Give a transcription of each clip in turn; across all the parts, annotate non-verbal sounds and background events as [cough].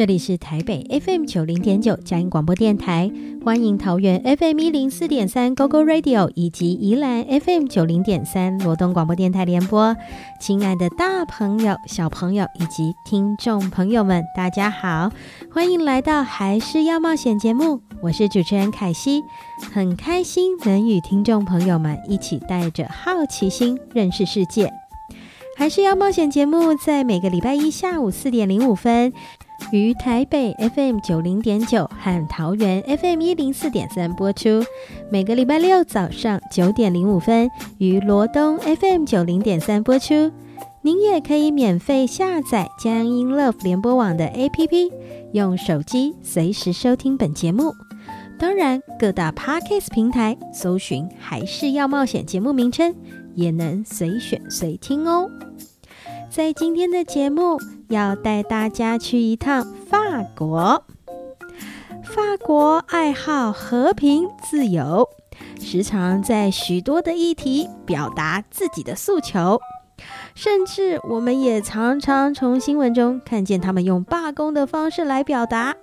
这里是台北 FM 九零点九佳音广播电台，欢迎桃园 FM 一零四点三 GoGo Radio 以及宜兰 FM 九零点三罗东广播电台联播。亲爱的大朋友、小朋友以及听众朋友们，大家好，欢迎来到还是要冒险节目，我是主持人凯西，很开心能与听众朋友们一起带着好奇心认识世界。还是要冒险节目在每个礼拜一下午四点零五分。于台北 FM 九零点九和桃园 FM 一零四点三播出，每个礼拜六早上九点零五分于罗东 FM 九零点三播出。您也可以免费下载江音 Love 联播网的 APP，用手机随时收听本节目。当然，各大 Podcast 平台搜寻“还是要冒险”节目名称，也能随选随听哦。在今天的节目，要带大家去一趟法国。法国爱好和平自由，时常在许多的议题表达自己的诉求，甚至我们也常常从新闻中看见他们用罢工的方式来表达。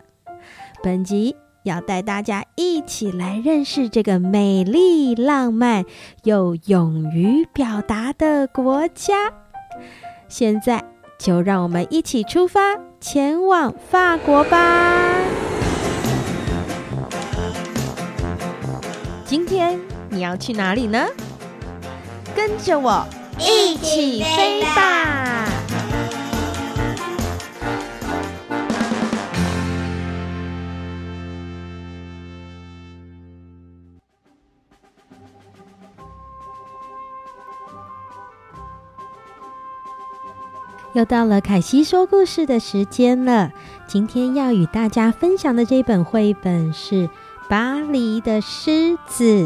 本集要带大家一起来认识这个美丽、浪漫又勇于表达的国家。现在就让我们一起出发，前往法国吧！今天你要去哪里呢？跟着我一起飞吧！又到了凯西说故事的时间了。今天要与大家分享的这本绘本是《巴黎的狮子》。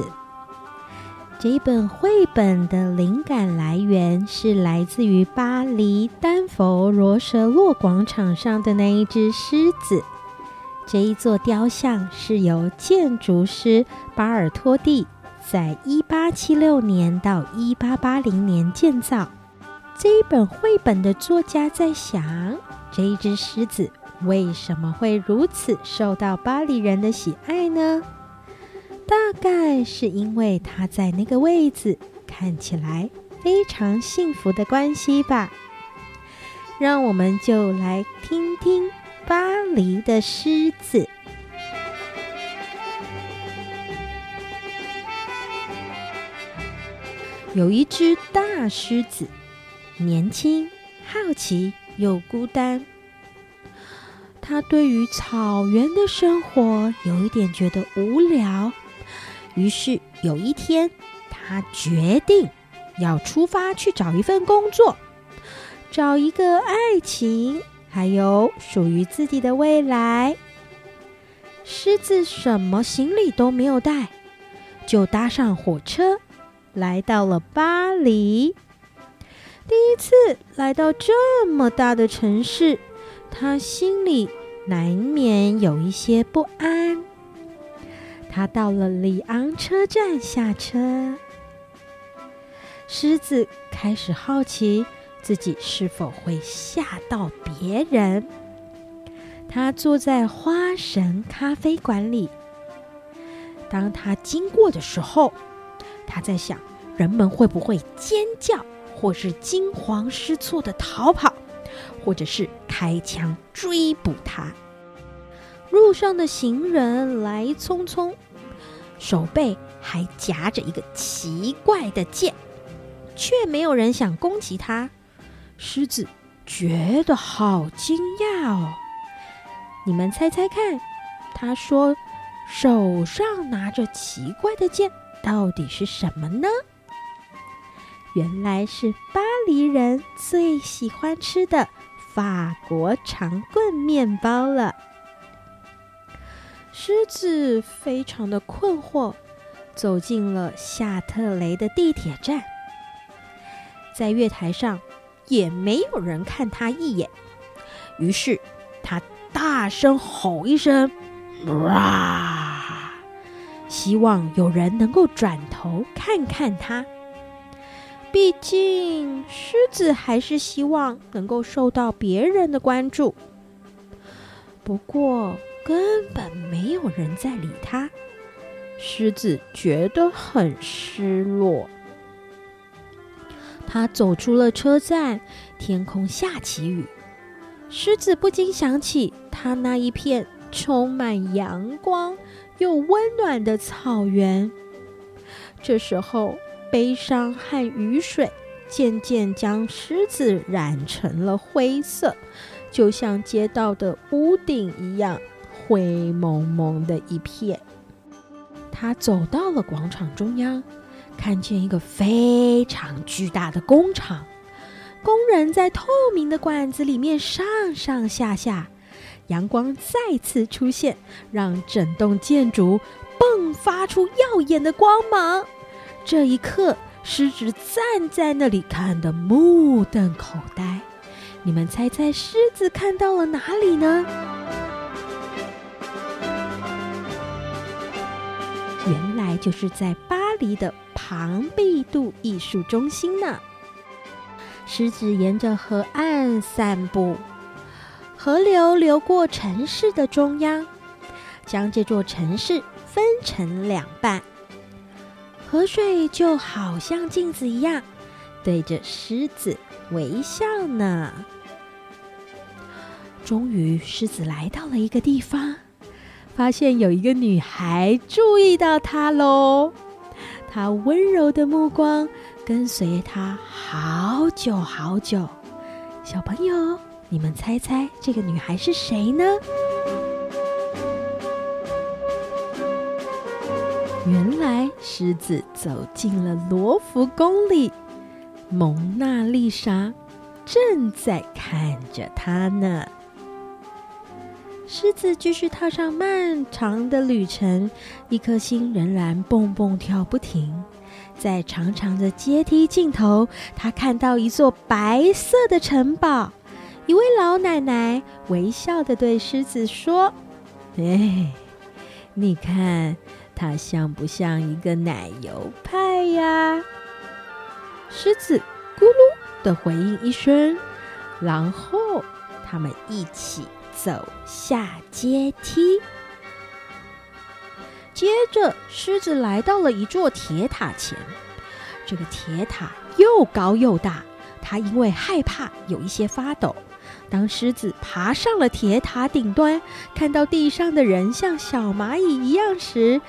这一本绘本的灵感来源是来自于巴黎丹佛罗舍洛广场上的那一只狮子。这一座雕像是由建筑师巴尔托蒂在一八七六年到一八八零年建造。这一本绘本的作家在想，这一只狮子为什么会如此受到巴黎人的喜爱呢？大概是因为它在那个位置看起来非常幸福的关系吧。让我们就来听听巴黎的狮子。有一只大狮子。年轻、好奇又孤单，他对于草原的生活有一点觉得无聊。于是有一天，他决定要出发去找一份工作，找一个爱情，还有属于自己的未来。狮子什么行李都没有带，就搭上火车，来到了巴黎。第一次来到这么大的城市，他心里难免有一些不安。他到了里昂车站下车，狮子开始好奇自己是否会吓到别人。他坐在花神咖啡馆里，当他经过的时候，他在想人们会不会尖叫。或是惊慌失措的逃跑，或者是开枪追捕他。路上的行人来匆匆，手背还夹着一个奇怪的剑，却没有人想攻击他。狮子觉得好惊讶哦！你们猜猜看，他说手上拿着奇怪的剑，到底是什么呢？原来是巴黎人最喜欢吃的法国长棍面包了。狮子非常的困惑，走进了夏特雷的地铁站，在月台上也没有人看他一眼，于是他大声吼一声：“哇！”希望有人能够转头看看他。毕竟，狮子还是希望能够受到别人的关注。不过，根本没有人在理他。狮子觉得很失落。他走出了车站，天空下起雨。狮子不禁想起他那一片充满阳光又温暖的草原。这时候，悲伤和雨水渐渐将狮子染成了灰色，就像街道的屋顶一样，灰蒙蒙的一片。他走到了广场中央，看见一个非常巨大的工厂，工人在透明的管子里面上上下下，阳光再次出现，让整栋建筑迸发出耀眼的光芒。这一刻，狮子站在那里看得目瞪口呆。你们猜猜，狮子看到了哪里呢？原来就是在巴黎的庞毕度艺术中心呢。狮子沿着河岸散步，河流流过城市的中央，将这座城市分成两半。河水就好像镜子一样，对着狮子微笑呢。终于，狮子来到了一个地方，发现有一个女孩注意到他喽。她温柔的目光跟随他好久好久。小朋友，你们猜猜这个女孩是谁呢？原来狮子走进了罗浮宫里，蒙娜丽莎正在看着他呢。狮子继续踏上漫长的旅程，一颗心仍然蹦蹦跳不停。在长长的阶梯尽头，他看到一座白色的城堡，一位老奶奶微笑地对狮子说：“哎，你看。”它像不像一个奶油派呀？狮子咕噜的回应一声，然后他们一起走下阶梯。接着，狮子来到了一座铁塔前。这个铁塔又高又大，它因为害怕有一些发抖。当狮子爬上了铁塔顶端，看到地上的人像小蚂蚁一样时，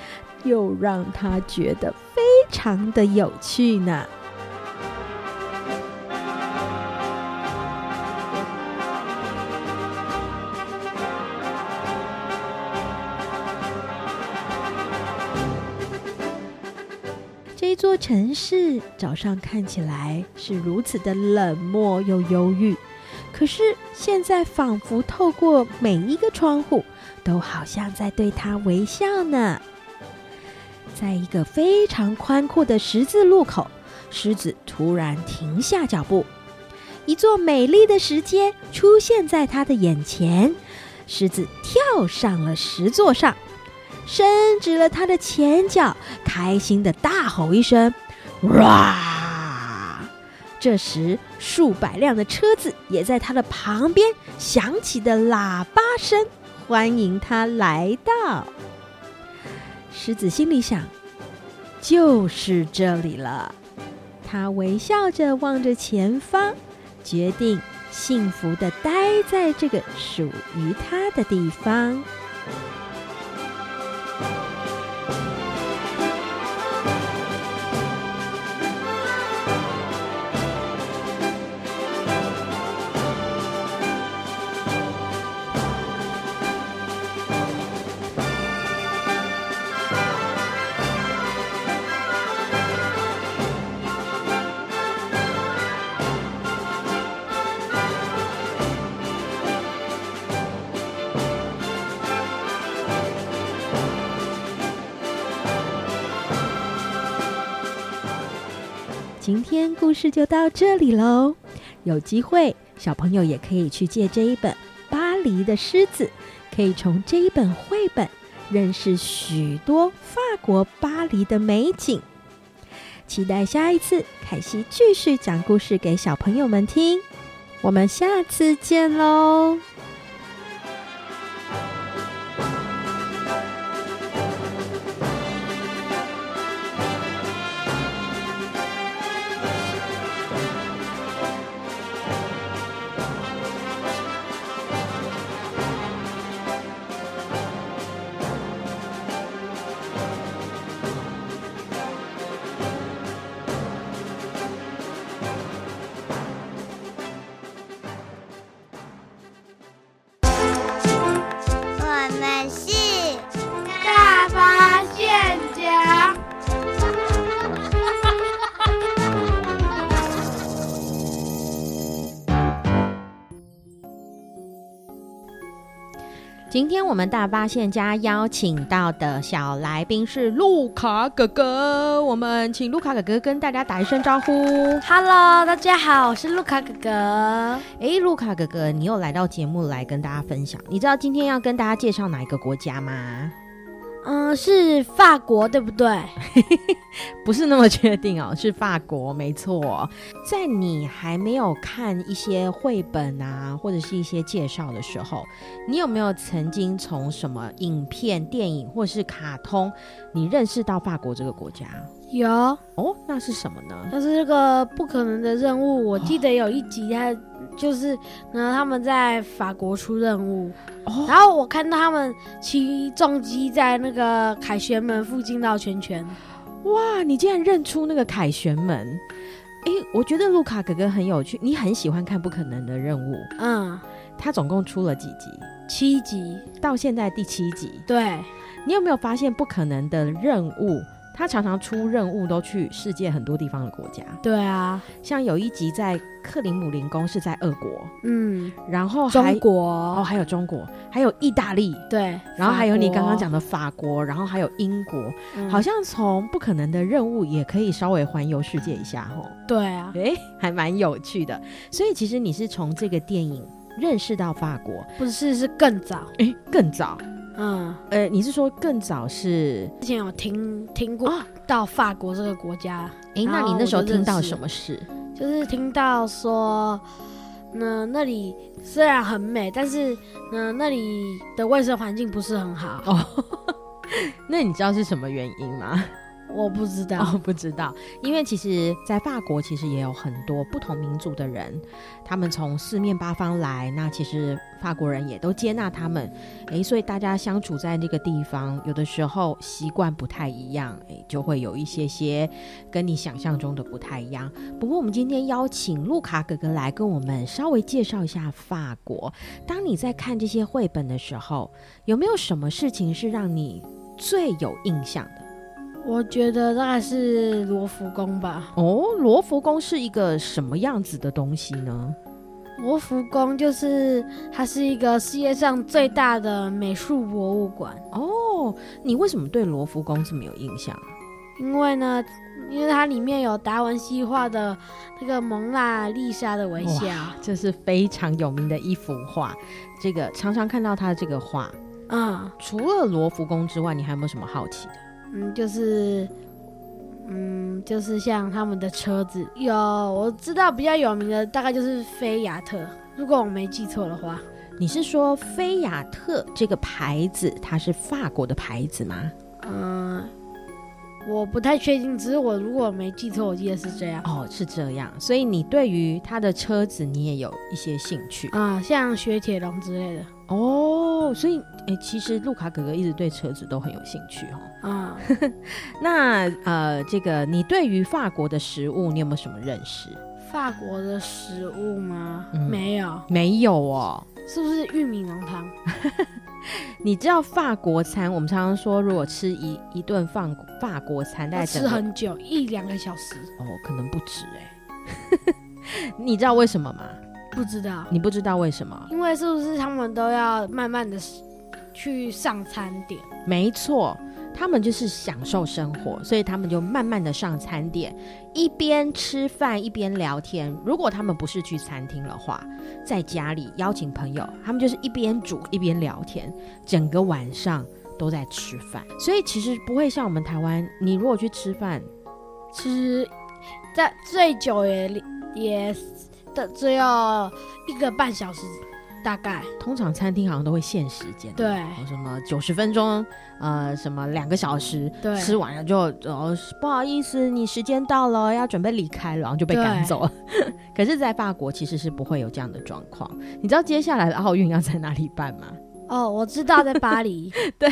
又让他觉得非常的有趣呢。这座城市早上看起来是如此的冷漠又忧郁。可是现在，仿佛透过每一个窗户，都好像在对他微笑呢。在一个非常宽阔的十字路口，狮子突然停下脚步，一座美丽的石阶出现在他的眼前。狮子跳上了石座上，伸直了他的前脚，开心地大吼一声：“哇！”这时，数百辆的车子也在他的旁边响起的喇叭声，欢迎他来到。狮子心里想：“就是这里了。”他微笑着望着前方，决定幸福的待在这个属于他的地方。今天故事就到这里喽。有机会，小朋友也可以去借这一本《巴黎的狮子》，可以从这一本绘本认识许多法国巴黎的美景。期待下一次凯西继续讲故事给小朋友们听。我们下次见喽！今天我们大发现家邀请到的小来宾是路卡哥哥，我们请路卡哥哥跟大家打一声招呼。Hello，大家好，我是路卡哥哥。哎，路卡哥哥，你又来到节目来跟大家分享。你知道今天要跟大家介绍哪一个国家吗？嗯，是法国，对不对？[laughs] 不是那么确定哦，是法国，没错。在你还没有看一些绘本啊，或者是一些介绍的时候，你有没有曾经从什么影片、电影或是卡通，你认识到法国这个国家？有哦，那是什么呢？那是这个不可能的任务。我记得有一集，它就是呢，他们在法国出任务。哦、然后我看到他们骑重机在那个凯旋门附近绕圈圈，哇！你竟然认出那个凯旋门？哎，我觉得卢卡哥哥很有趣，你很喜欢看《不可能的任务》。嗯，他总共出了几集？七集，到现在第七集。对，你有没有发现《不可能的任务》？他常常出任务，都去世界很多地方的国家。对啊，像有一集在克里姆林宫是在俄国，嗯，然后还中国。哦，还有中国，还有意大利，对，然后还有你刚刚讲的法国，然后还有英国，嗯、好像从不可能的任务也可以稍微环游世界一下哦。对啊，诶，还蛮有趣的。所以其实你是从这个电影认识到法国，不是，是更早，诶，更早。嗯，呃，你是说更早是之前有听听过到法国这个国家？哎、哦，那你那时候听到什么事？就是听到说，那那里虽然很美，但是那那里的卫生环境不是很好。哦，[laughs] 那你知道是什么原因吗？我不知道，哦，不知道，因为其实，在法国其实也有很多不同民族的人，他们从四面八方来，那其实法国人也都接纳他们，诶，所以大家相处在那个地方，有的时候习惯不太一样，诶，就会有一些些跟你想象中的不太一样。不过，我们今天邀请路卡哥哥来跟我们稍微介绍一下法国。当你在看这些绘本的时候，有没有什么事情是让你最有印象的？我觉得大概是罗浮宫吧。哦，罗浮宫是一个什么样子的东西呢？罗浮宫就是它是一个世界上最大的美术博物馆。哦，你为什么对罗浮宫这么有印象？因为呢，因为它里面有达文西画的那个蒙娜丽莎的微笑，这是非常有名的一幅画。这个常常看到他的这个画。嗯，除了罗浮宫之外，你还有没有什么好奇的？嗯，就是，嗯，就是像他们的车子，有我知道比较有名的，大概就是菲亚特，如果我没记错的话。你是说菲亚特这个牌子，它是法国的牌子吗？嗯，我不太确定，只是我如果没记错，我记得是这样。哦，是这样，所以你对于他的车子，你也有一些兴趣啊，像雪铁龙之类的。哦，所以哎，其实路卡哥哥一直对车子都很有兴趣哦。啊、嗯，[laughs] 那呃，这个你对于法国的食物，你有没有什么认识？法国的食物吗？嗯、没有，没有哦。是不是玉米浓汤？[laughs] 你知道法国餐？我们常常说，如果吃一一顿法法国餐，大概吃很久，一两个小时。哦，可能不止哎。[laughs] 你知道为什么吗？不知道，你不知道为什么？因为是不是他们都要慢慢的去上餐点？没错，他们就是享受生活，所以他们就慢慢的上餐点，一边吃饭一边聊天。如果他们不是去餐厅的话，在家里邀请朋友，他们就是一边煮一边聊天，整个晚上都在吃饭。所以其实不会像我们台湾，你如果去吃饭，吃在最久也也的只要一个半小时。大概通常餐厅好像都会限时间，对，什么九十分钟，呃，什么两个小时，对，吃完了就哦，不好意思，你时间到了，要准备离开了，然后就被赶走了。[laughs] 可是，在法国其实是不会有这样的状况。你知道接下来的奥运要在哪里办吗？哦，我知道，在巴黎。[laughs] 对，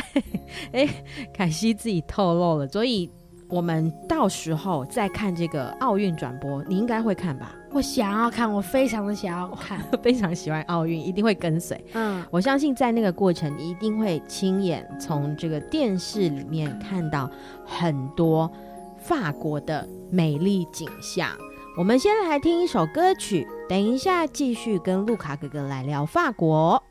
哎，凯西自己透露了，所以我们到时候再看这个奥运转播，你应该会看吧？我想要看，我非常的想要看，[laughs] 非常喜欢奥运，一定会跟随。嗯，我相信在那个过程，你一定会亲眼从这个电视里面看到很多法国的美丽景象。我们先来听一首歌曲，等一下继续跟路卡哥哥来聊法国。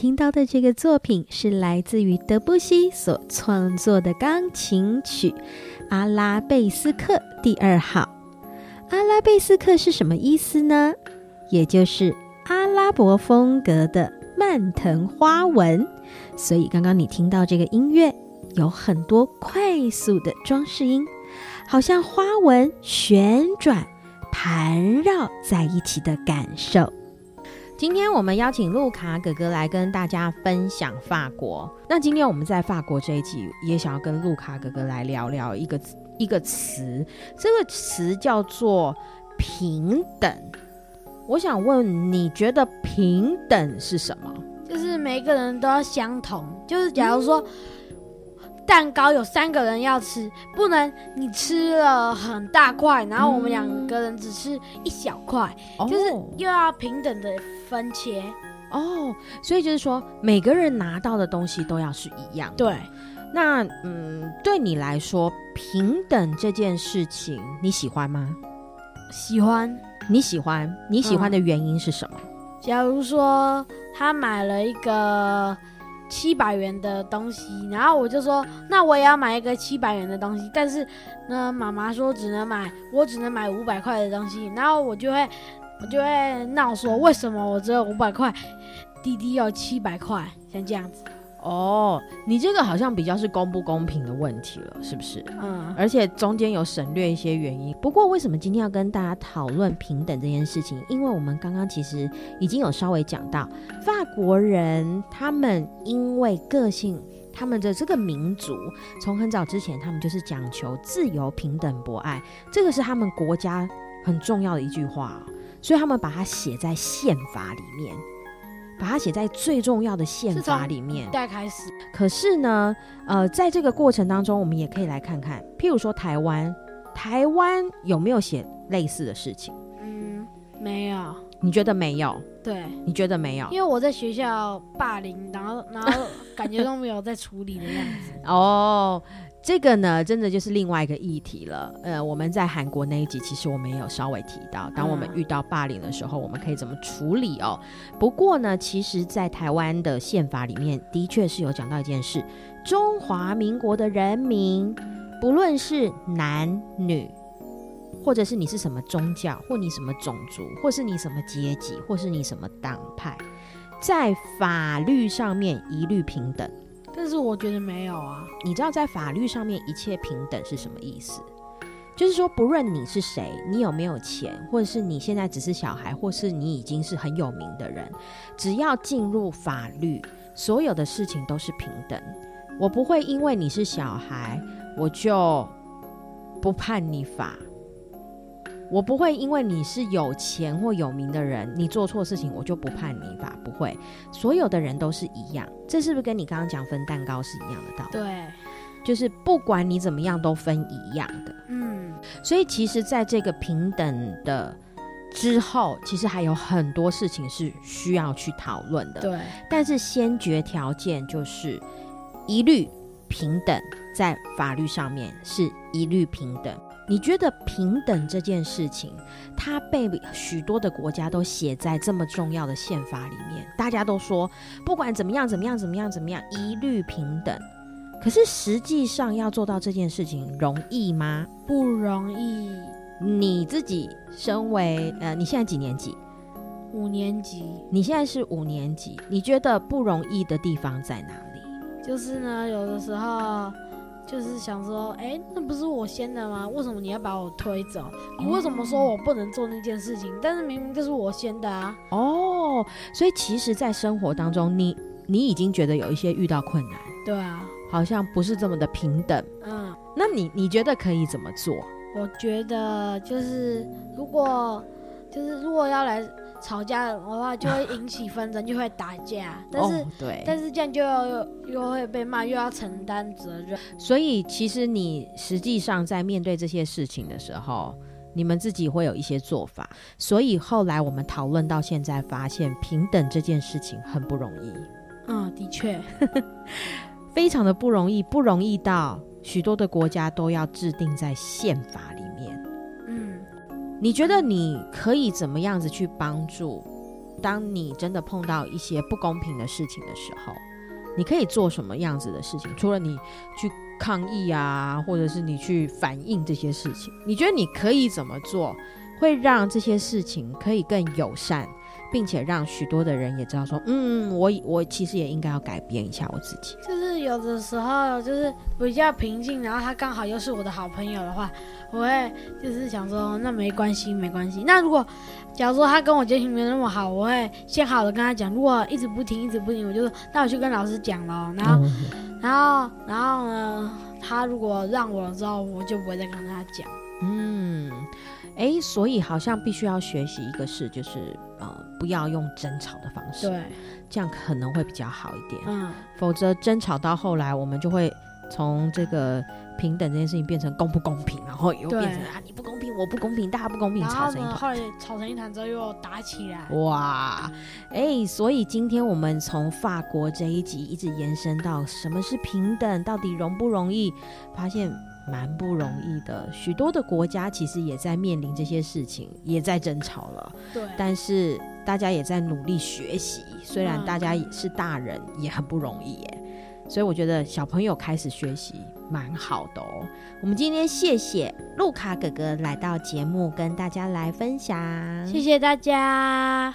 听到的这个作品是来自于德布西所创作的钢琴曲《阿拉贝斯克第二号》。阿拉贝斯克是什么意思呢？也就是阿拉伯风格的蔓藤花纹。所以刚刚你听到这个音乐，有很多快速的装饰音，好像花纹旋转、盘绕在一起的感受。今天我们邀请路卡哥哥来跟大家分享法国。那今天我们在法国这一集也想要跟路卡哥哥来聊聊一个一个词，这个词叫做平等。我想问，你觉得平等是什么？就是每个人都要相同。就是假如说蛋糕有三个人要吃，不能你吃了很大块，然后我们两个人只吃一小块，嗯、就是又要平等的分切。哦，所以就是说每个人拿到的东西都要是一样的。对。那嗯，对你来说，平等这件事情你喜欢吗？喜欢。你喜欢？你喜欢的原因是什么？嗯、假如说他买了一个七百元的东西，然后我就说，那我也要买一个七百元的东西，但是呢，妈妈说只能买，我只能买五百块的东西，然后我就会，我就会闹说，为什么我只有五百块，弟弟有七百块，像这样子。哦，你这个好像比较是公不公平的问题了，是不是？嗯，而且中间有省略一些原因。不过为什么今天要跟大家讨论平等这件事情？因为我们刚刚其实已经有稍微讲到，法国人他们因为个性，他们的这个民族从很早之前，他们就是讲求自由、平等、博爱，这个是他们国家很重要的一句话，所以他们把它写在宪法里面。把它写在最重要的宪法里面。代开始。可是呢，呃，在这个过程当中，我们也可以来看看，譬如说台湾，台湾有没有写类似的事情？嗯，没有。你觉得没有？对，你觉得没有？因为我在学校霸凌，然后然后感觉都没有在处理的样子。[laughs] 哦。这个呢，真的就是另外一个议题了。呃，我们在韩国那一集，其实我们也有稍微提到，当我们遇到霸凌的时候，我们可以怎么处理哦。不过呢，其实，在台湾的宪法里面，的确是有讲到一件事：中华民国的人民，不论是男女，或者是你是什么宗教，或你什么种族，或是你什么阶级，或是你什么党派，在法律上面一律平等。但是我觉得没有啊。你知道在法律上面一切平等是什么意思？就是说，不论你是谁，你有没有钱，或者是你现在只是小孩，或是你已经是很有名的人，只要进入法律，所有的事情都是平等。我不会因为你是小孩，我就不判你法。我不会因为你是有钱或有名的人，你做错事情我就不判你法，不会。所有的人都是一样，这是不是跟你刚刚讲分蛋糕是一样的道理？对，就是不管你怎么样都分一样的。嗯，所以其实在这个平等的之后，其实还有很多事情是需要去讨论的。对，但是先决条件就是一律平等，在法律上面是一律平等。你觉得平等这件事情，它被许多的国家都写在这么重要的宪法里面，大家都说不管怎么样怎么样怎么样怎么样，一律平等。可是实际上要做到这件事情容易吗？不容易。你自己身为呃，你现在几年级？五年级。你现在是五年级，你觉得不容易的地方在哪里？就是呢，有的时候。就是想说，哎、欸，那不是我先的吗？为什么你要把我推走？你为什么说我不能做那件事情？但是明明就是我先的啊！哦，所以其实，在生活当中，你你已经觉得有一些遇到困难，对啊，好像不是这么的平等。嗯，那你你觉得可以怎么做？我觉得就是如果就是如果要来。吵架的话就会引起纷争，就会打架。但是，哦、对，但是这样就又又会被骂，又要承担责任。所以，其实你实际上在面对这些事情的时候，你们自己会有一些做法。所以后来我们讨论到现在，发现平等这件事情很不容易。嗯，的确，[laughs] 非常的不容易，不容易到许多的国家都要制定在宪法里。你觉得你可以怎么样子去帮助？当你真的碰到一些不公平的事情的时候，你可以做什么样子的事情？除了你去抗议啊，或者是你去反映这些事情，你觉得你可以怎么做，会让这些事情可以更友善？并且让许多的人也知道说，嗯，我我其实也应该要改变一下我自己。就是有的时候就是比较平静，然后他刚好又是我的好朋友的话，我会就是想说，那没关系，没关系。那如果假如说他跟我交情没那么好，我会先好的跟他讲。如果一直不听，一直不听，我就说，那我去跟老师讲了。然后，然后，然后呢，他如果让我了之后，我就不会再跟他讲。嗯，哎，所以好像必须要学习一个事，就是呃，不要用争吵的方式，对，这样可能会比较好一点。嗯，否则争吵到后来，我们就会从这个平等这件事情变成公不公平，然后又变成啊你不公平，我不公平，大家不公平，吵成一团。后来吵成一团之后又打起来。哇，哎，所以今天我们从法国这一集一直延伸到什么是平等，到底容不容易？发现。蛮不容易的，许多的国家其实也在面临这些事情，也在争吵了。对，但是大家也在努力学习，虽然大家也是大人，嗯、也很不容易耶。所以我觉得小朋友开始学习蛮好的哦。我们今天谢谢路卡哥哥来到节目，跟大家来分享。谢谢大家。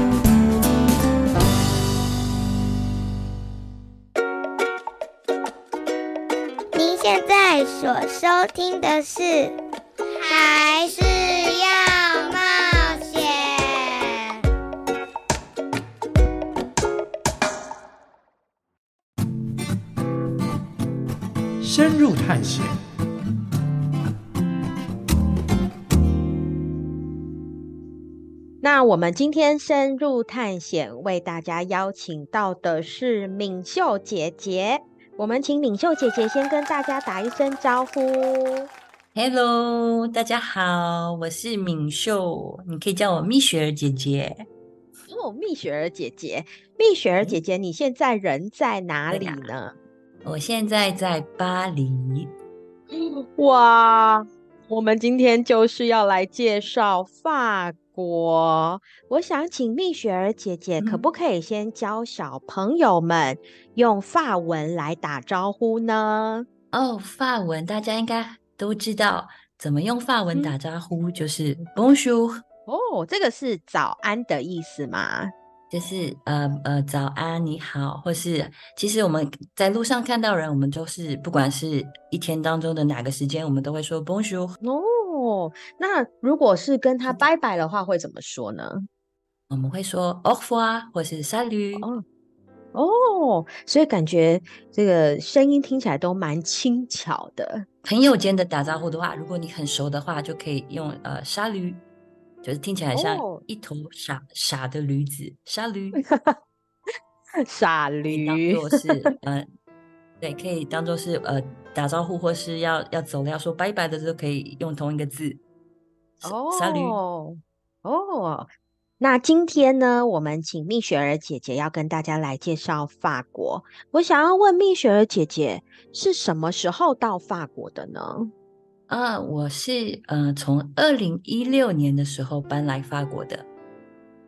在所收听的是《还是要冒险》，深入探险。那我们今天深入探险，为大家邀请到的是敏秀姐姐。我们请敏秀姐姐先跟大家打一声招呼。Hello，大家好，我是敏秀，你可以叫我蜜雪儿姐姐。哦，蜜雪儿姐姐，蜜雪儿姐姐，你现在人在哪里呢？我现在在巴黎。哇，我们今天就是要来介绍法国。我想请蜜雪儿姐姐，可不可以先教小朋友们用法文来打招呼呢？哦，法文大家应该都知道，怎么用法文打招呼，嗯、就是 Bonjour。哦，这个是早安的意思吗？就是呃呃，早安，你好，或是其实我们在路上看到人，我们都是不管是一天当中的哪个时间，我们都会说 Bonjour。哦，那如果是跟他拜拜的话，会怎么说呢？我们会说 Au revoir，或是 Salut。哦哦，所以感觉这个声音听起来都蛮轻巧的。朋友间的打招呼的话，如果你很熟的话，就可以用呃 Salut。就是听起来像一头傻、oh. 傻的驴子，沙驴，傻驴，当做是 [laughs] 呃，对，可以当做是呃打招呼或是要要走了要说拜拜的时候，可以用同一个字。哦，傻驴，哦，那今天呢，我们请蜜雪儿姐姐要跟大家来介绍法国。我想要问蜜雪儿姐姐，是什么时候到法国的呢？啊，我是呃，从二零一六年的时候搬来法国的。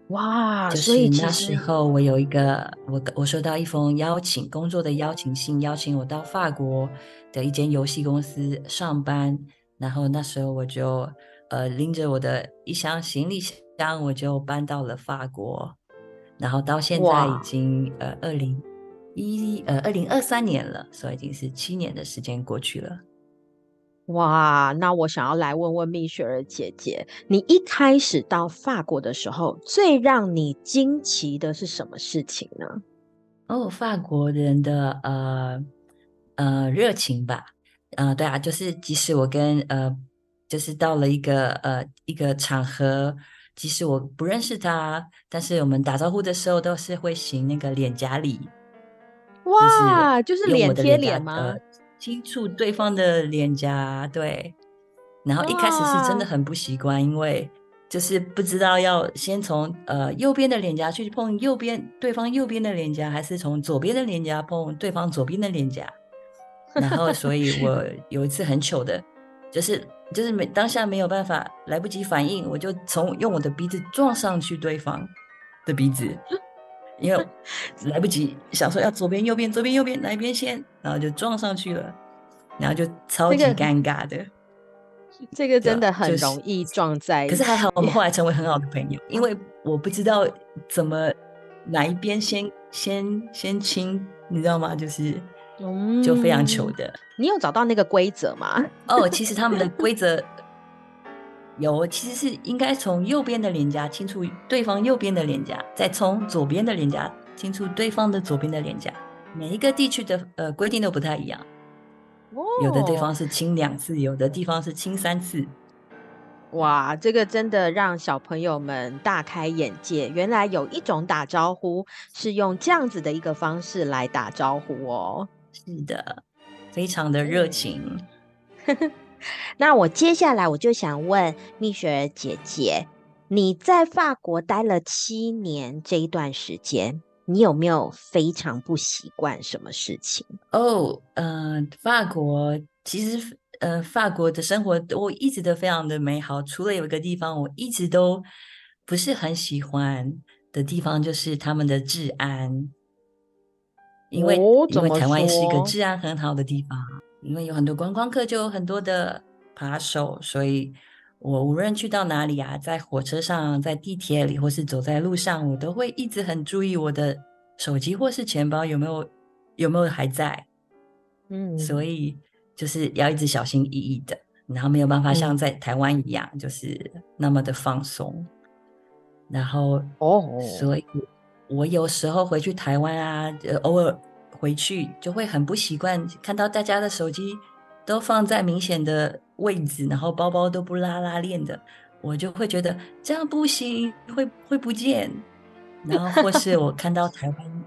哇，就是那时候我有一个，我我收到一封邀请工作的邀请信，邀请我到法国的一间游戏公司上班。然后那时候我就呃拎着我的一箱行李箱，我就搬到了法国。然后到现在已经呃二零一呃二零二三年了，所以已经是七年的时间过去了。哇，那我想要来问问蜜雪儿姐姐，你一开始到法国的时候，最让你惊奇的是什么事情呢？哦，法国人的呃呃热情吧，呃，对啊，就是即使我跟呃，就是到了一个呃一个场合，即使我不认识他，但是我们打招呼的时候都是会行那个脸颊礼。哇，就是脸贴脸吗？呃轻触对方的脸颊，对，然后一开始是真的很不习惯，因为就是不知道要先从呃右边的脸颊去碰右边对方右边的脸颊，还是从左边的脸颊碰对方左边的脸颊。[laughs] 然后，所以我有一次很糗的，就是就是没当下没有办法来不及反应，我就从用我的鼻子撞上去对方的鼻子。因为来不及想说要左边右边左边右边哪一边先，然后就撞上去了，然后就超级尴尬的。这个真的很容易撞在一起。可是还好，我们后来成为很好的朋友，因为我不知道怎么哪一边先先先亲，你知道吗？就是就非常糗的。你有找到那个规则吗？哦，其实他们的规则。有，其实是应该从右边的脸颊轻触对方右边的脸颊，再从左边的脸颊轻触对方的左边的脸颊。每一个地区的呃规定都不太一样，哦，有的地方是亲两次，有的地方是亲三次。哇，这个真的让小朋友们大开眼界，原来有一种打招呼是用这样子的一个方式来打招呼哦。是的，非常的热情。[laughs] 那我接下来我就想问蜜雪儿姐姐，你在法国待了七年这一段时间，你有没有非常不习惯什么事情？哦，呃，法国其实，呃，法国的生活我一直都非常的美好，除了有一个地方我一直都不是很喜欢的地方，就是他们的治安，因为、哦、因为台湾也是一个治安很好的地方。因为有很多观光客，就有很多的扒手，所以我无论去到哪里啊，在火车上、在地铁里，或是走在路上，我都会一直很注意我的手机或是钱包有没有有没有还在。嗯，所以就是要一直小心翼翼的，然后没有办法像在台湾一样，就是那么的放松。然后哦，所以我有时候回去台湾啊，偶尔。回去就会很不习惯，看到大家的手机都放在明显的位置，然后包包都不拉拉链的，我就会觉得这样不行，会会不见。然后或是我看到台湾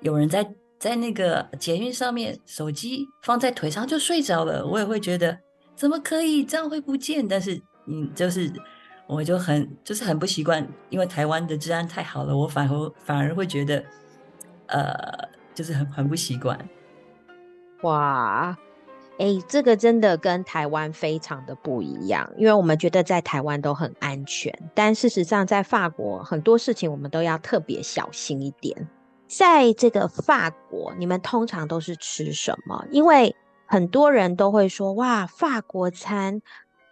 有人在在那个捷运上面，手机放在腿上就睡着了，我也会觉得怎么可以这样会不见？但是嗯，就是我就很就是很不习惯，因为台湾的治安太好了，我反而反而会觉得呃。就是很很不习惯，哇，哎，这个真的跟台湾非常的不一样，因为我们觉得在台湾都很安全，但事实上在法国很多事情我们都要特别小心一点。在这个法国，你们通常都是吃什么？因为很多人都会说，哇，法国餐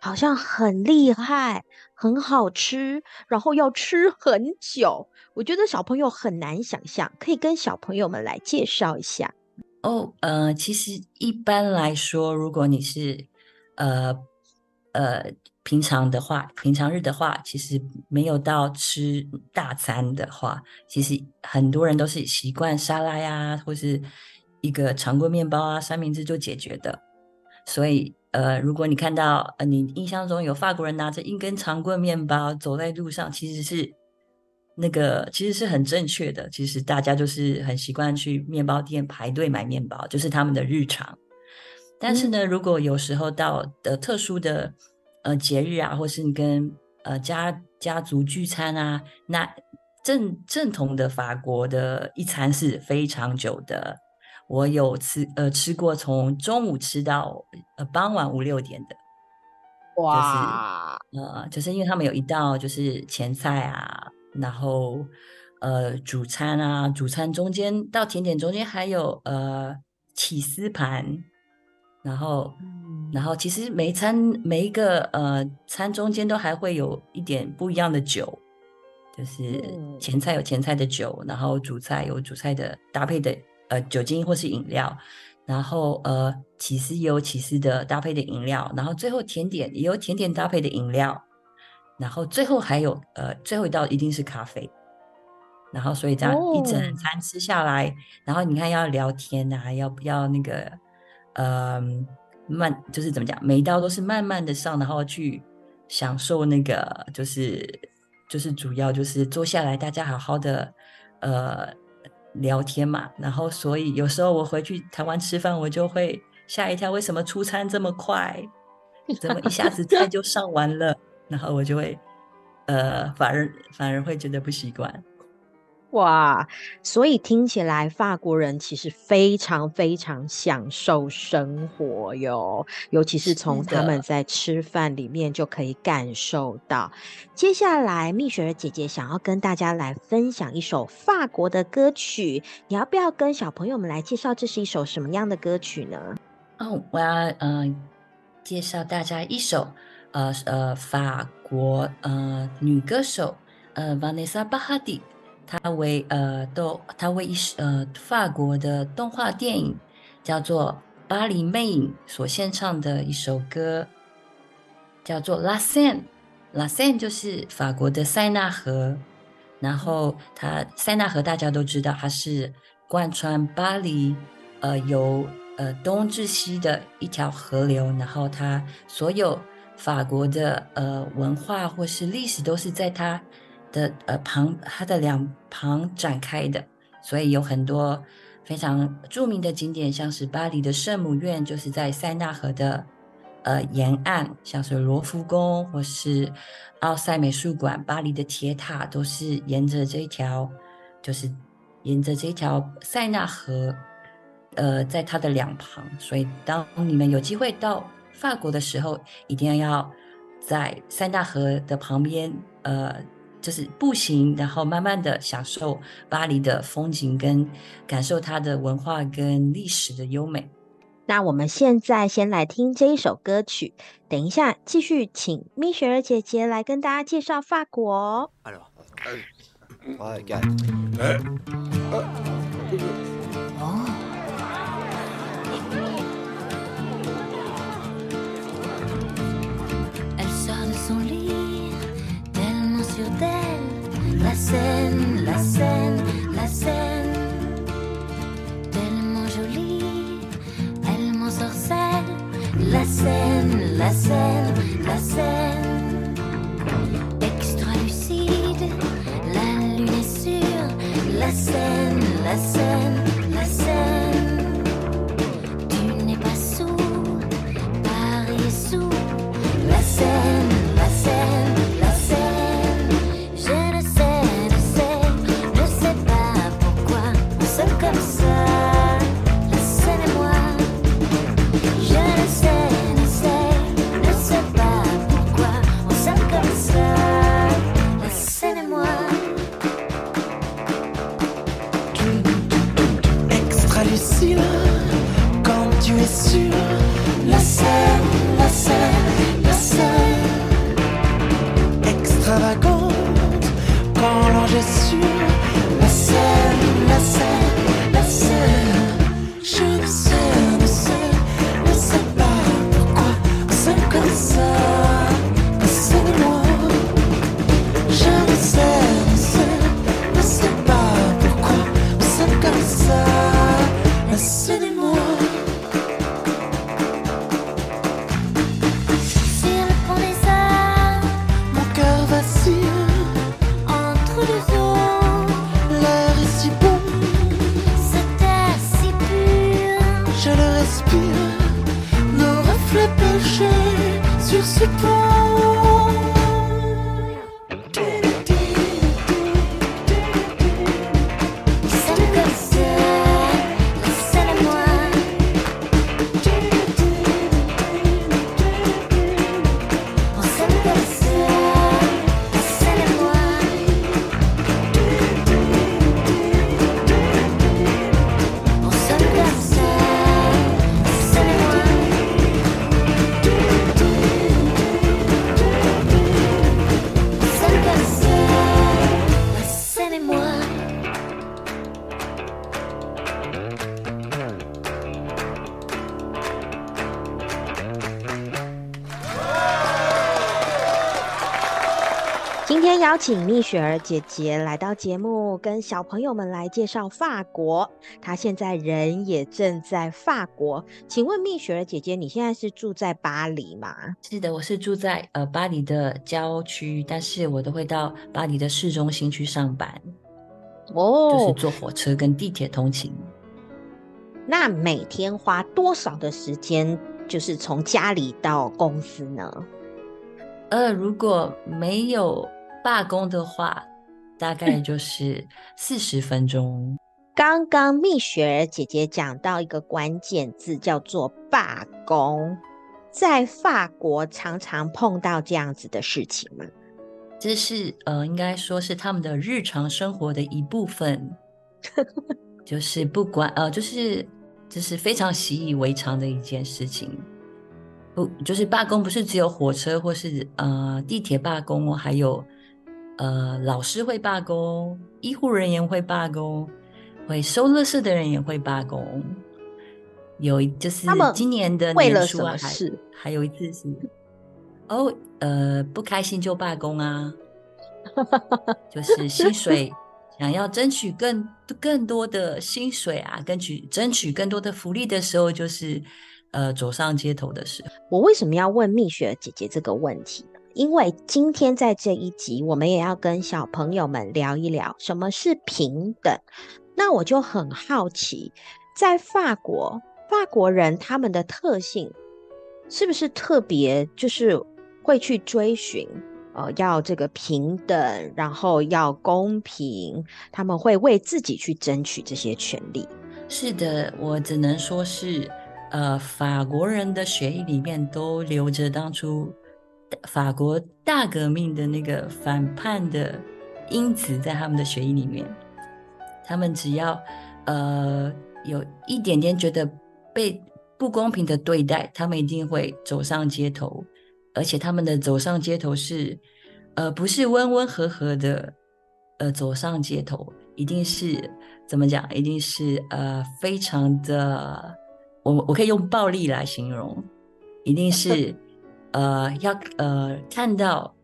好像很厉害，很好吃，然后要吃很久。我觉得小朋友很难想象，可以跟小朋友们来介绍一下。哦，呃，其实一般来说，如果你是呃呃平常的话，平常日的话，其实没有到吃大餐的话，其实很多人都是习惯沙拉呀，或是一个常规面包啊、三明治就解决的。所以，呃，如果你看到呃你印象中有法国人拿着一根长棍面包走在路上，其实是。那个其实是很正确的，其实大家就是很习惯去面包店排队买面包，就是他们的日常。但是呢，如果有时候到的特殊的呃节日啊，或是你跟呃家家族聚餐啊，那正正统的法国的一餐是非常久的。我有吃呃吃过从中午吃到呃傍晚五六点的，哇，就是呃就是因为他们有一道就是前菜啊。然后，呃，主餐啊，主餐中间到甜点中间还有呃起司盘，然后，嗯、然后其实每一餐每一个呃餐中间都还会有一点不一样的酒，就是前菜有前菜的酒，然后主菜有主菜的搭配的呃酒精或是饮料，然后呃起司也有起司的搭配的饮料，然后最后甜点也有甜点搭配的饮料。然后最后还有呃，最后一道一定是咖啡，然后所以这样一整餐吃下来，哦、然后你看要聊天啊，要不要那个呃慢，就是怎么讲，每一道都是慢慢的上，然后去享受那个就是就是主要就是坐下来大家好好的呃聊天嘛，然后所以有时候我回去台湾吃饭，我就会吓一跳，为什么出餐这么快，[laughs] 怎么一下子菜就上完了？然后我就会，呃，反而反而会觉得不习惯。哇，所以听起来法国人其实非常非常享受生活哟，尤其是从他们在吃饭里面就可以感受到。接下来，蜜雪儿姐姐想要跟大家来分享一首法国的歌曲，你要不要跟小朋友们来介绍这是一首什么样的歌曲呢？哦，我要嗯、呃、介绍大家一首。呃呃，法国呃女歌手呃 Vanessa Paradis，他为呃都他为一呃法国的动画电影叫做《巴黎魅影》所献唱的一首歌，叫做《La Seine》。La Seine 就是法国的塞纳河，然后它塞纳河大家都知道，它是贯穿巴黎呃由呃东至西的一条河流，然后它所有。法国的呃文化或是历史都是在它的呃旁，它的两旁展开的，所以有很多非常著名的景点，像是巴黎的圣母院，就是在塞纳河的呃沿岸，像是罗浮宫或是奥赛美术馆，巴黎的铁塔都是沿着这一条，就是沿着这条塞纳河，呃，在它的两旁，所以当你们有机会到。法国的时候，一定要在塞纳河的旁边，呃，就是步行，然后慢慢的享受巴黎的风景跟感受它的文化跟历史的优美。那我们现在先来听这一首歌曲，等一下继续请蜜雪儿姐姐来跟大家介绍法国。La scène, la scène, la scène. Tellement jolie, elle m'ensorcelle. La scène, la scène, la scène. Extra lucide, la lune est sûre. La scène, la scène. extra lucide. 邀请蜜雪儿姐姐来到节目，跟小朋友们来介绍法国。她现在人也正在法国。请问蜜雪儿姐姐，你现在是住在巴黎吗？是的，我是住在呃巴黎的郊区，但是我都会到巴黎的市中心去上班，哦，就是坐火车跟地铁通勤。那每天花多少的时间，就是从家里到公司呢？呃，如果没有罢工的话，大概就是四十分钟。刚刚蜜雪儿姐姐讲到一个关键字，叫做罢工。在法国常常碰到这样子的事情吗？这是呃，应该说是他们的日常生活的一部分，就是不管呃，就是就是非常习以为常的一件事情。不，就是罢工不是只有火车或是呃地铁罢工哦，还有。呃，老师会罢工，医护人员会罢工，会收乐圾的人也会罢工。有就是今年的年初啊，还还有一次是哦，呃，不开心就罢工啊，[laughs] 就是薪水想要争取更更多的薪水啊，争取争取更多的福利的时候，就是呃走上街头的时候。我为什么要问蜜雪姐姐这个问题？因为今天在这一集，我们也要跟小朋友们聊一聊什么是平等。那我就很好奇，在法国，法国人他们的特性是不是特别，就是会去追寻，呃，要这个平等，然后要公平，他们会为自己去争取这些权利。是的，我只能说是，呃，法国人的血液里面都流着当初。法国大革命的那个反叛的因子在他们的血液里面，他们只要呃有一点点觉得被不公平的对待，他们一定会走上街头，而且他们的走上街头是呃不是温温和和的呃走上街头，一定是怎么讲？一定是呃非常的，我我可以用暴力来形容，一定是。呃，要呃看到，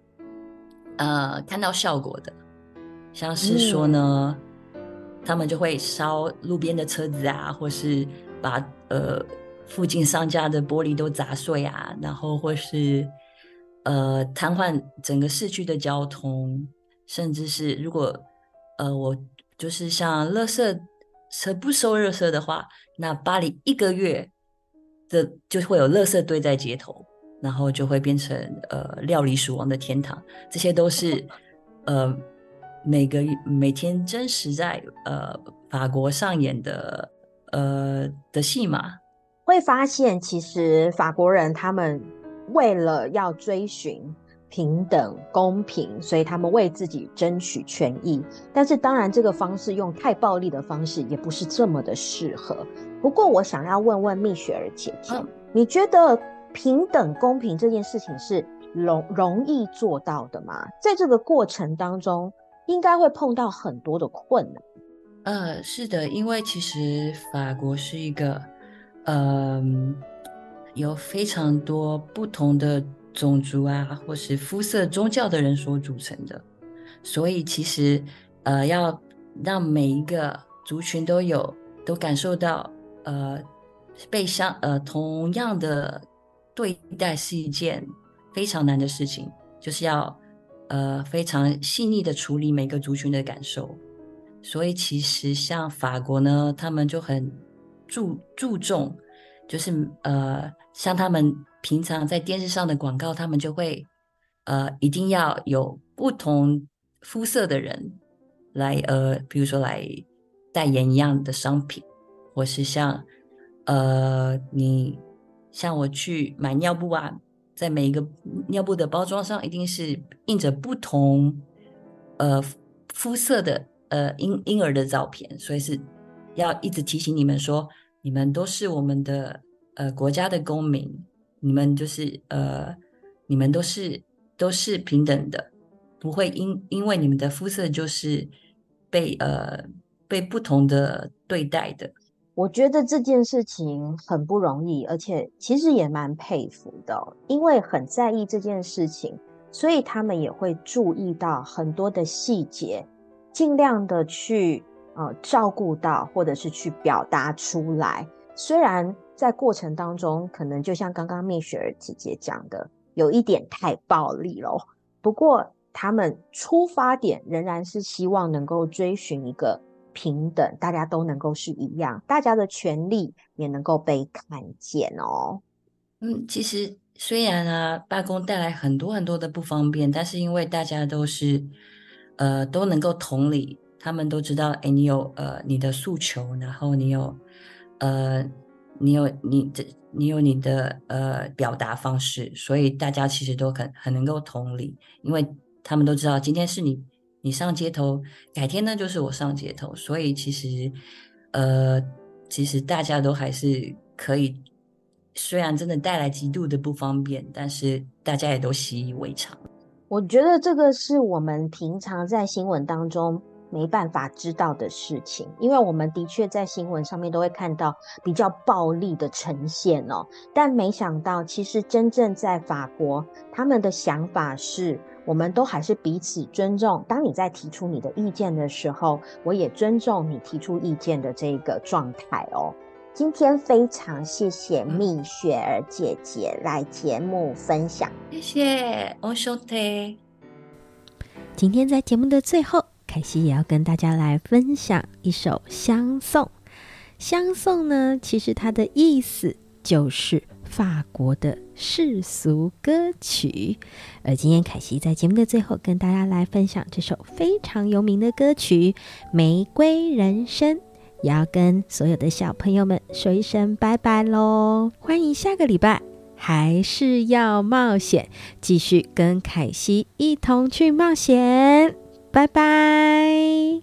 呃看到效果的，像是说呢，嗯、他们就会烧路边的车子啊，或是把呃附近商家的玻璃都砸碎啊，然后或是呃瘫痪整个市区的交通，甚至是如果呃我就是像垃圾车不收垃圾的话，那巴黎一个月的就会有垃圾堆在街头。然后就会变成呃料理鼠王的天堂，这些都是呃每个每天真实在呃法国上演的呃的戏码。会发现其实法国人他们为了要追寻平等、公平，所以他们为自己争取权益。但是，当然，这个方式用太暴力的方式也不是这么的适合。不过，我想要问问蜜雪儿姐姐，嗯、你觉得平等、公平这件事情是容容易做到的吗？在这个过程当中，应该会碰到很多的困难。呃，是的，因为其实法国是一个，嗯、有非常多不同的。种族啊，或是肤色、宗教的人所组成的，所以其实，呃，要让每一个族群都有都感受到，呃，被相呃同样的对待是一件非常难的事情，就是要呃非常细腻的处理每个族群的感受。所以其实像法国呢，他们就很注注重，就是呃像他们。平常在电视上的广告，他们就会，呃，一定要有不同肤色的人来，呃，比如说来代言一样的商品，或是像，呃，你像我去买尿布啊，在每一个尿布的包装上，一定是印着不同，呃，肤色的，呃，婴婴儿的照片，所以是要一直提醒你们说，你们都是我们的，呃，国家的公民。你们就是呃，你们都是都是平等的，不会因因为你们的肤色就是被呃被不同的对待的。我觉得这件事情很不容易，而且其实也蛮佩服的，因为很在意这件事情，所以他们也会注意到很多的细节，尽量的去呃照顾到，或者是去表达出来，虽然。在过程当中，可能就像刚刚蜜雪儿姐姐讲的，有一点太暴力了。不过，他们出发点仍然是希望能够追寻一个平等，大家都能够是一样，大家的权利也能够被看见哦。嗯，其实虽然啊，罢工带来很多很多的不方便，但是因为大家都是呃都能够同理，他们都知道，哎，你有呃你的诉求，然后你有呃。你有你的，你有你的呃表达方式，所以大家其实都很很能够同理，因为他们都知道今天是你你上街头，改天呢就是我上街头，所以其实呃其实大家都还是可以，虽然真的带来极度的不方便，但是大家也都习以为常。我觉得这个是我们平常在新闻当中。没办法知道的事情，因为我们的确在新闻上面都会看到比较暴力的呈现哦，但没想到其实真正在法国，他们的想法是，我们都还是彼此尊重。当你在提出你的意见的时候，我也尊重你提出意见的这个状态哦。今天非常谢谢蜜雪儿姐姐来节目分享，谢谢欧兄弟。今天在节目的最后。凯西也要跟大家来分享一首相送》。《相送呢，其实它的意思就是法国的世俗歌曲。而今天凯西在节目的最后跟大家来分享这首非常有名的歌曲《玫瑰人生》，也要跟所有的小朋友们说一声拜拜喽！欢迎下个礼拜还是要冒险，继续跟凯西一同去冒险。拜拜。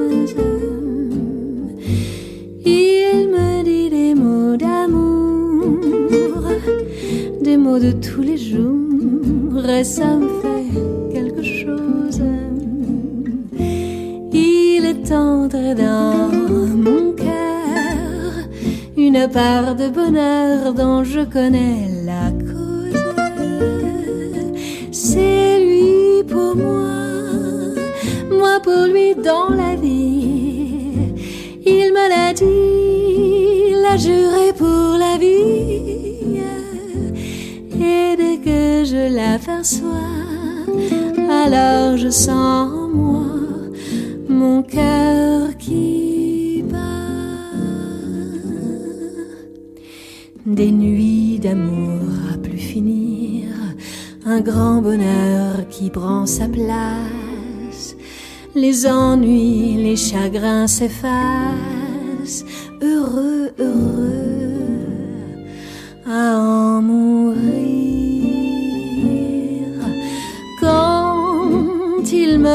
De tous les jours, et ça me fait quelque chose tendre dans mon cœur, une part de bonheur dont je connais la cause. C'est lui pour moi, moi pour lui dans la vie. Il me l'a dit, l'a juré pour la vie. Je l'aperçois, alors je sens en moi mon cœur qui bat. Des nuits d'amour à plus finir, un grand bonheur qui prend sa place. Les ennuis, les chagrins s'effacent,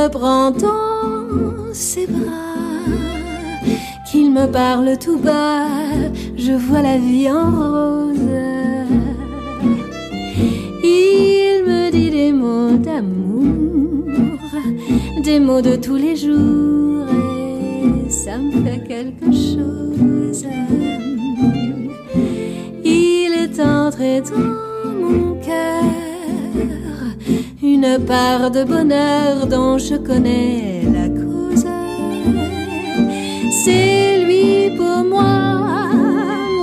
me prend dans ses bras, qu'il me parle tout bas, je vois la vie en rose. Il me dit des mots d'amour, des mots de tous les jours, et ça me fait quelque chose. Il est entré dans mon cœur une part de bonheur dont je connais la cause. C'est lui pour moi,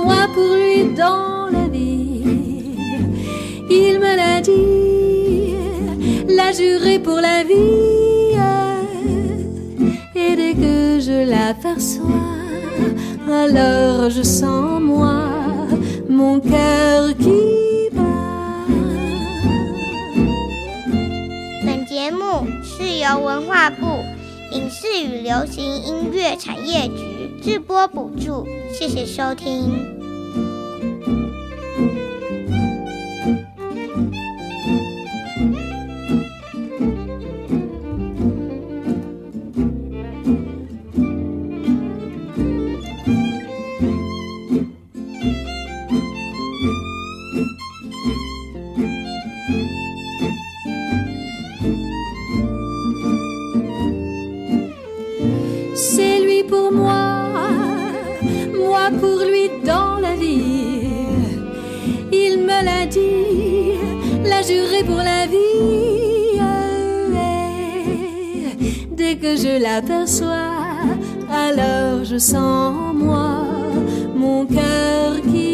moi pour lui dans la vie. Il me l'a dit, l'a juré pour la vie. Et dès que je l'aperçois, alors je sens moi mon cœur 由文化部影视与流行音乐产业局制播补助，谢谢收听。Que je l'aperçois, alors je sens en moi mon cœur qui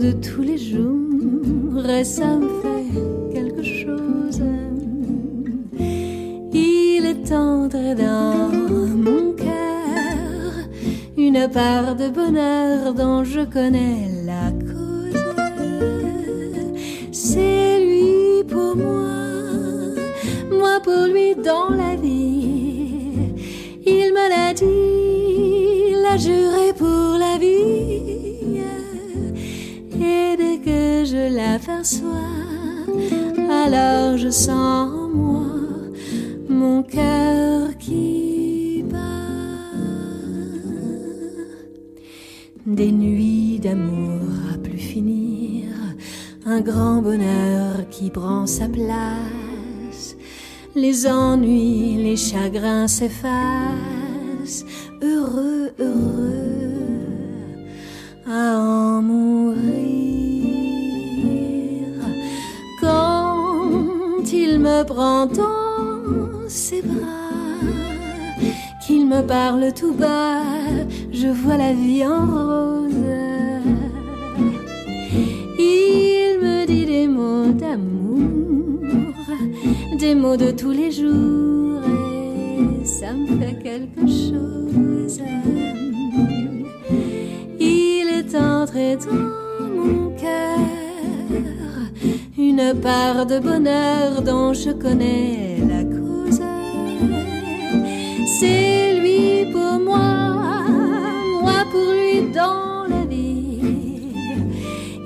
De tous les jours, et ça me fait quelque chose. Il est entré dans mon cœur une part de bonheur dont je connais la cause. C'est lui pour moi, moi pour lui dans la vie. Il me l'a dit, l'a juré pour la vie. Je l'aperçois, alors je sens en moi mon cœur qui bat. Des nuits d'amour à plus finir, un grand bonheur qui prend sa place. Les ennuis, les chagrins s'effacent, me prend dans ses bras, qu'il me parle tout bas, je vois la vie en rose. Il me dit des mots d'amour, des mots de tous les jours, et ça me fait quelque chose. Il est entré dans mon cœur une part de bonheur dont je connais la cause. C'est lui pour moi, moi pour lui dans la vie.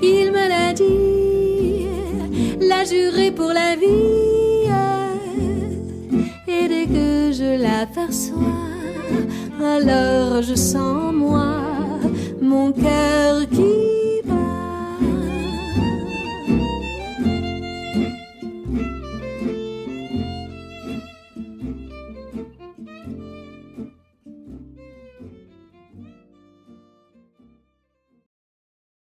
Il me l'a dit, l'a juré pour la vie. Et dès que je l'aperçois, alors je sens moi mon cœur qui